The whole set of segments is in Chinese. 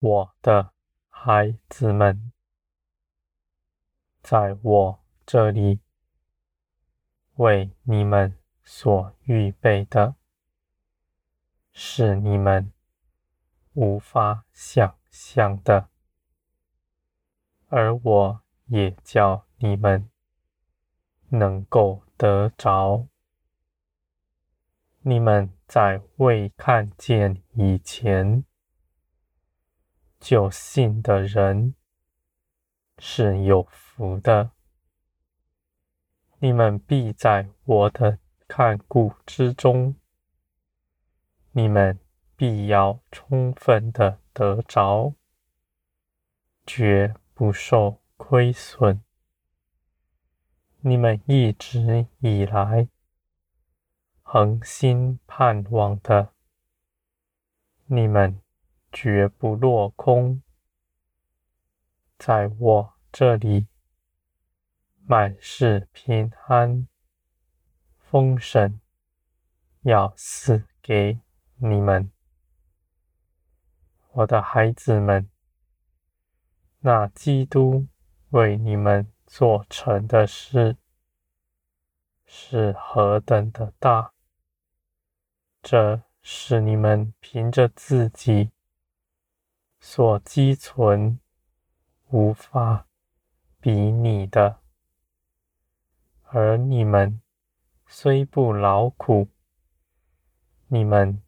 我的孩子们，在我这里为你们所预备的，是你们无法想象的，而我也叫你们能够得着。你们在未看见以前，就信的人是有福的。你们必在我的看顾之中，你们必要充分的得着，绝不受亏损。你们一直以来，恒心盼望的，你们绝不落空。在我这里，满是平安、丰盛，要赐给你们，我的孩子们。那基督为你们做成的事，是何等的大！这是你们凭着自己所积存，无法比拟的。而你们虽不劳苦，你们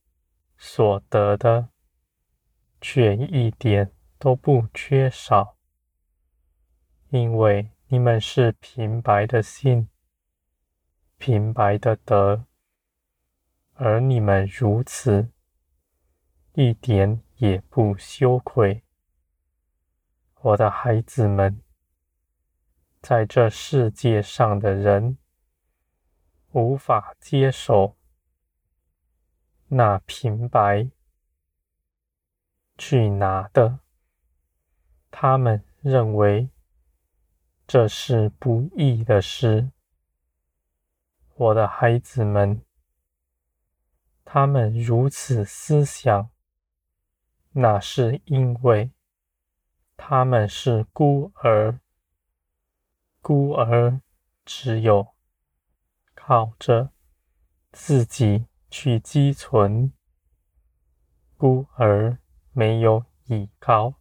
所得的却一点都不缺少，因为你们是平白的信，平白的得。而你们如此，一点也不羞愧，我的孩子们。在这世界上的人无法接受那平白去拿的，他们认为这是不义的事，我的孩子们。他们如此思想，那是因为他们是孤儿。孤儿只有靠着自己去积存，孤儿没有依靠。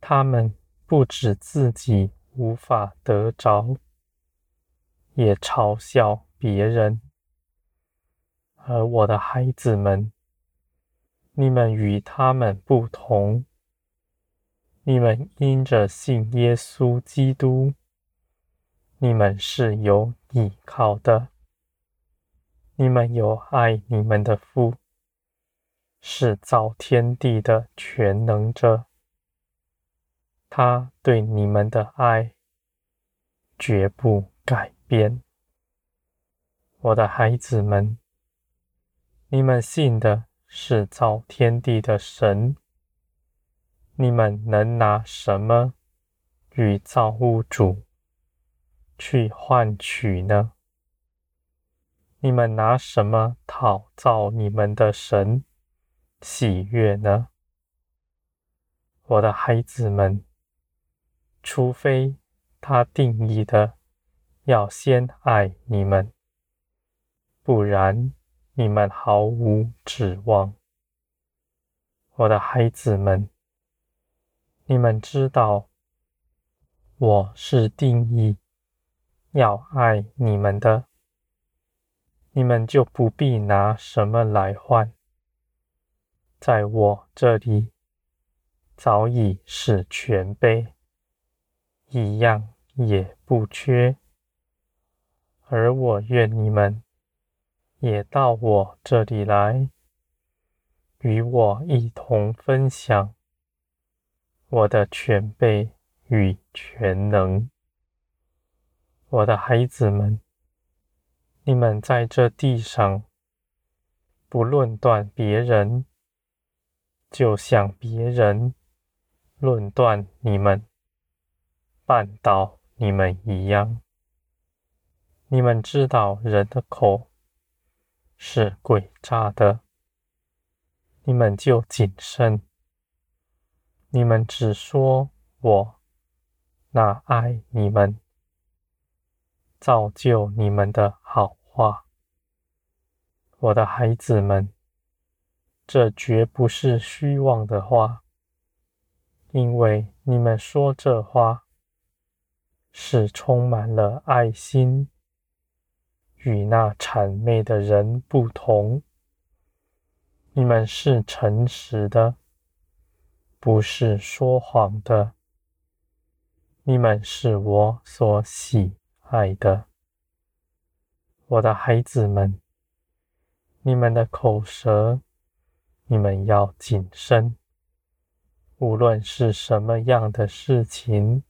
他们不止自己无法得着，也嘲笑别人。而我的孩子们，你们与他们不同。你们因着信耶稣基督，你们是有依靠的。你们有爱你们的父，是造天地的全能者。他对你们的爱绝不改变。我的孩子们。你们信的是造天地的神，你们能拿什么与造物主去换取呢？你们拿什么讨造你们的神喜悦呢？我的孩子们，除非他定义的要先爱你们，不然。你们毫无指望，我的孩子们，你们知道我是定义要爱你们的，你们就不必拿什么来换，在我这里早已是全备，一样也不缺，而我愿你们。也到我这里来，与我一同分享我的全备与全能。我的孩子们，你们在这地上不论断别人，就像别人论断你们、绊倒你们一样。你们知道人的口。是诡诈的，你们就谨慎，你们只说我那爱你们、造就你们的好话。我的孩子们，这绝不是虚妄的话，因为你们说这话是充满了爱心。与那谄媚的人不同，你们是诚实的，不是说谎的。你们是我所喜爱的，我的孩子们。你们的口舌，你们要谨慎。无论是什么样的事情，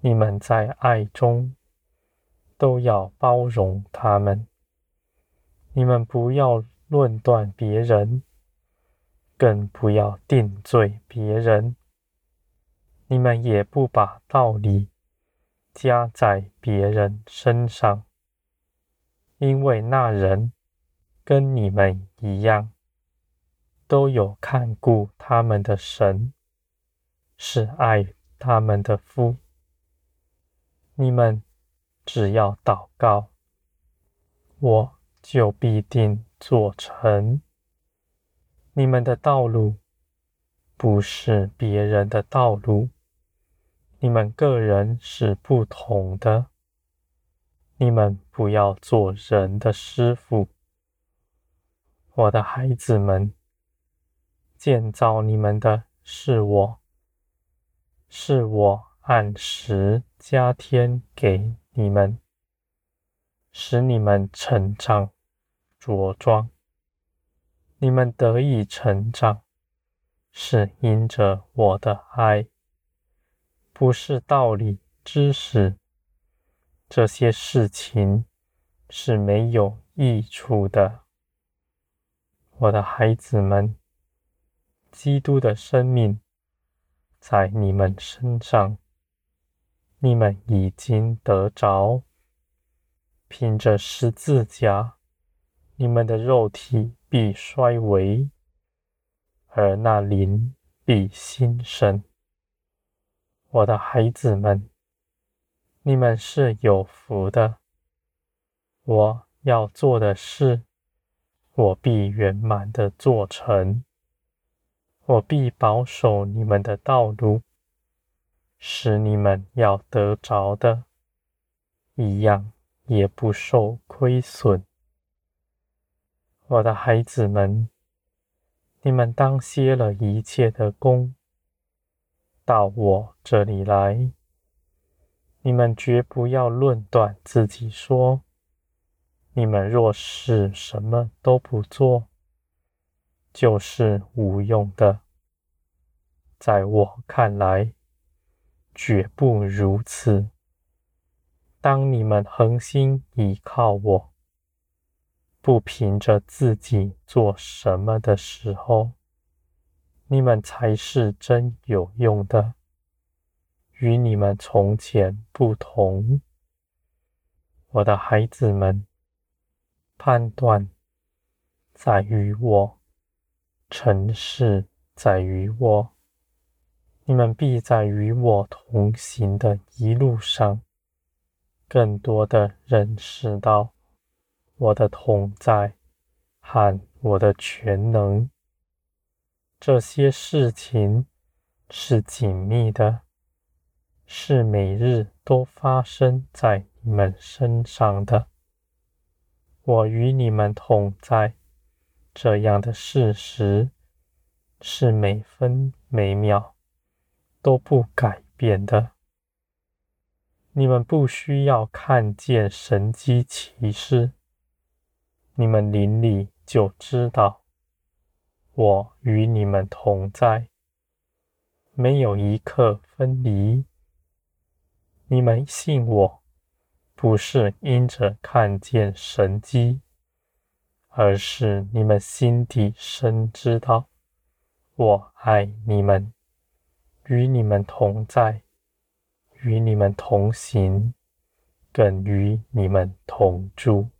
你们在爱中。都要包容他们。你们不要论断别人，更不要定罪别人。你们也不把道理加在别人身上，因为那人跟你们一样，都有看顾他们的神，是爱他们的父。你们。只要祷告，我就必定做成。你们的道路不是别人的道路，你们个人是不同的。你们不要做人的师傅，我的孩子们。建造你们的是我，是我按时加添给。你们使你们成长茁壮，你们得以成长，是因着我的爱，不是道理、知识。这些事情是没有益处的。我的孩子们，基督的生命在你们身上。你们已经得着，凭着十字架，你们的肉体必衰微，而那灵必新生。我的孩子们，你们是有福的。我要做的事，我必圆满的做成。我必保守你们的道路。使你们要得着的，一样也不受亏损。我的孩子们，你们当歇了一切的工，到我这里来。你们绝不要论断自己说：你们若是什么都不做，就是无用的。在我看来。绝不如此。当你们恒心倚靠我，不凭着自己做什么的时候，你们才是真有用的，与你们从前不同。我的孩子们，判断在于我，成事在于我。你们必在与我同行的一路上，更多的认识到我的同在和我的全能。这些事情是紧密的，是每日都发生在你们身上的。我与你们同在，这样的事实是每分每秒。都不改变的。你们不需要看见神机奇事，你们灵里就知道，我与你们同在，没有一刻分离。你们信我，不是因着看见神机，而是你们心底深知道，我爱你们。与你们同在，与你们同行，更与你们同住。